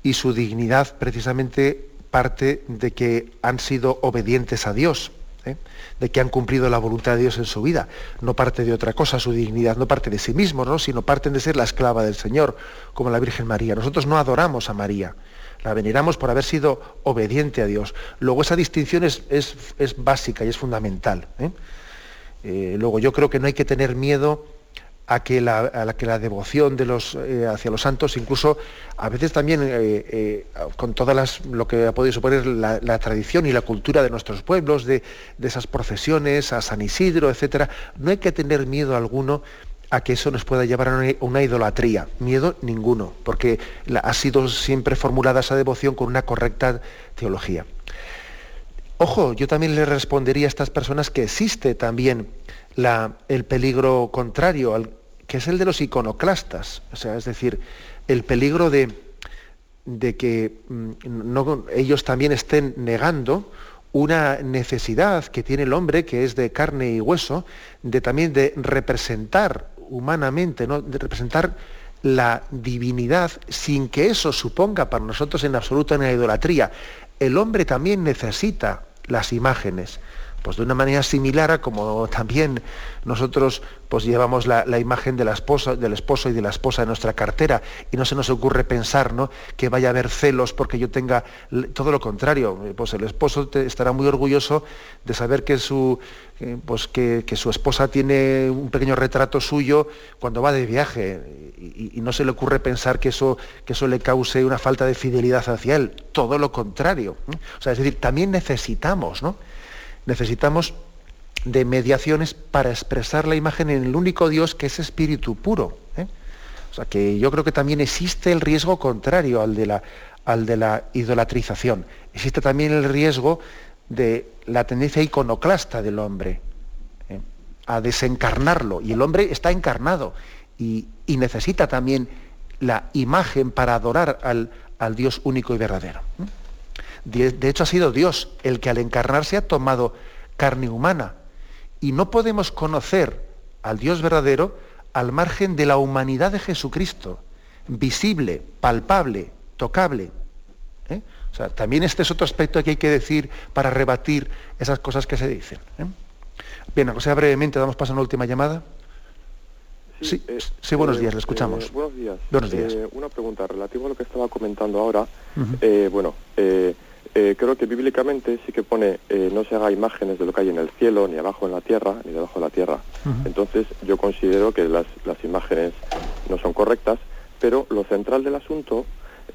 y su dignidad precisamente parte de que han sido obedientes a Dios, ¿eh? De que han cumplido la voluntad de Dios en su vida. No parte de otra cosa, su dignidad no parte de sí mismos, ¿no? sino parte de ser la esclava del Señor, como la Virgen María. Nosotros no adoramos a María, la veneramos por haber sido obediente a Dios. Luego esa distinción es, es, básica y es fundamental. ¿eh? Eh, luego yo creo que no hay que tener miedo a que la, que la devoción de los, eh, hacia los santos, incluso a veces también eh, con todas las, lo que ha podido suponer la, tradición y la cultura de nuestros pueblos, de, esas procesiones, a San Isidro, etc., no hay que tener miedo alguno a que eso nos pueda llevar a una, idolatría. Miedo ninguno, porque ha sido siempre formulada esa devoción con una correcta teología. Ojo, yo también le respondería a estas personas que existe también el peligro contrario, que es el de los iconoclastas. O sea, es decir, el peligro de, de que mm, ellos también estén negando una necesidad que tiene el hombre, que es de carne y hueso, de también de representar humanamente, ¿no? de representar la divinidad sin que eso suponga para nosotros en absoluto una idolatría. El hombre también necesita las imágenes. Pues de una manera similar a como también nosotros pues llevamos la, imagen de la esposa, del esposo y de la esposa en nuestra cartera y no se nos ocurre pensar ¿no? que vaya a haber celos porque yo tenga todo lo contrario. Pues el esposo estará muy orgulloso de saber que su, pues que, su esposa tiene un pequeño retrato suyo cuando va de viaje y, no se le ocurre pensar que eso, que eso le cause una falta de fidelidad hacia él. Todo lo contrario. O sea, es decir, también necesitamos, ¿no? Necesitamos de mediaciones para expresar la imagen en el único Dios que es espíritu puro. ¿eh? O sea que yo creo que también existe el riesgo contrario al de la, al de la idolatrización. Existe también el riesgo de la tendencia iconoclasta del hombre, ¿eh? a desencarnarlo. Y el hombre está encarnado y, necesita también la imagen para adorar al, al Dios único y verdadero. ¿eh? De, hecho, ha sido Dios el que al encarnarse ha tomado carne humana. Y no podemos conocer al Dios verdadero al margen de la humanidad de Jesucristo, visible, palpable, tocable. ¿eh? O sea, también este es otro aspecto que hay que decir para rebatir esas cosas que se dicen. ¿eh? Bien, o sea, brevemente damos paso a una última llamada. Sí, sí, buenos días, le escuchamos. buenos días. Buenos días. una pregunta relativa a lo que estaba comentando ahora. bueno, eh, creo que bíblicamente sí que pone eh, no se haga imágenes de lo que hay en el cielo, ni abajo en la tierra, ni debajo de la tierra. Entonces yo considero que las, imágenes no son correctas, pero lo central del asunto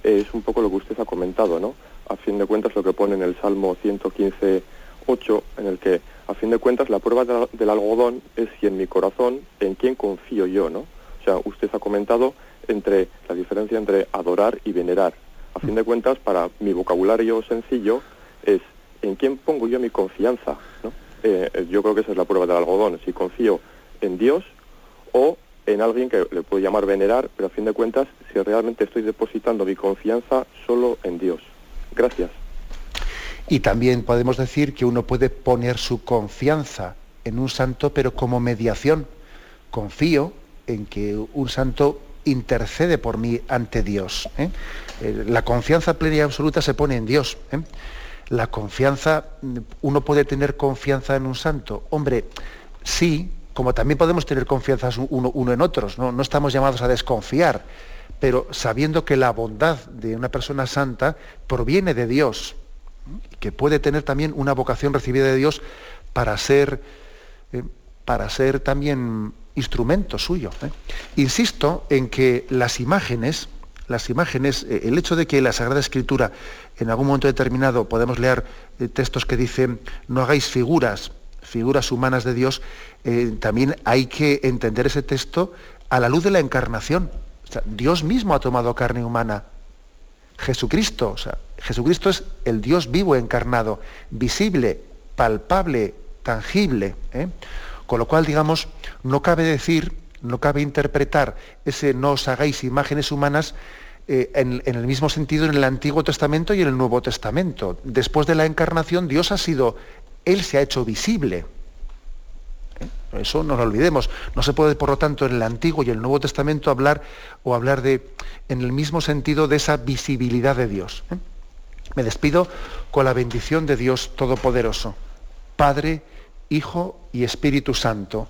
es un poco lo que usted ha comentado, ¿no? A fin de cuentas lo que pone en el Salmo 115, 8, en el que a fin de cuentas la prueba del algodón es si en mi corazón, en quién confío yo, ¿no? O sea, usted ha comentado entre la diferencia entre adorar y venerar a fin de cuentas, para mi vocabulario sencillo, es en quién pongo yo mi confianza. Eh, yo creo que esa es la prueba del algodón, si confío en Dios o en alguien que le puedo llamar venerar, pero a fin de cuentas, si realmente estoy depositando mi confianza solo en Dios. Gracias. Y también podemos decir que uno puede poner su confianza en un santo, pero como mediación. Confío en que un santo intercede por mí ante Dios. ¿eh? Eh, la confianza plena y absoluta se pone en Dios. ¿eh? La confianza, uno puede tener confianza en un santo. Hombre, sí, como también podemos tener confianza uno, en otros, ¿no? estamos llamados a desconfiar, pero sabiendo que la bondad de una persona santa proviene de Dios, que puede tener también una vocación recibida de Dios para ser, eh, para ser también instrumento suyo. ¿eh? Insisto en que las imágenes, las imágenes, eh, el hecho de que la Sagrada Escritura en algún momento determinado podemos leer textos que dicen no hagáis figuras, figuras humanas de Dios, también hay que entender ese texto a la luz de la encarnación. Dios mismo ha tomado carne humana. Jesucristo, Jesucristo es el Dios vivo encarnado, visible, palpable, tangible. ¿eh? Con lo cual, digamos, no cabe decir, no cabe interpretar ese no os hagáis imágenes humanas eh, en, el mismo sentido en el Antiguo Testamento y en el Nuevo Testamento. Después de la encarnación, Dios ha sido, Él se ha hecho visible. ¿eh? Eso no lo olvidemos. No se puede, por lo tanto, en el Antiguo y el Nuevo Testamento hablar o hablar de, en el mismo sentido de esa visibilidad de Dios. Me despido con la bendición de Dios Todopoderoso, Padre, Hijo y Espíritu Santo.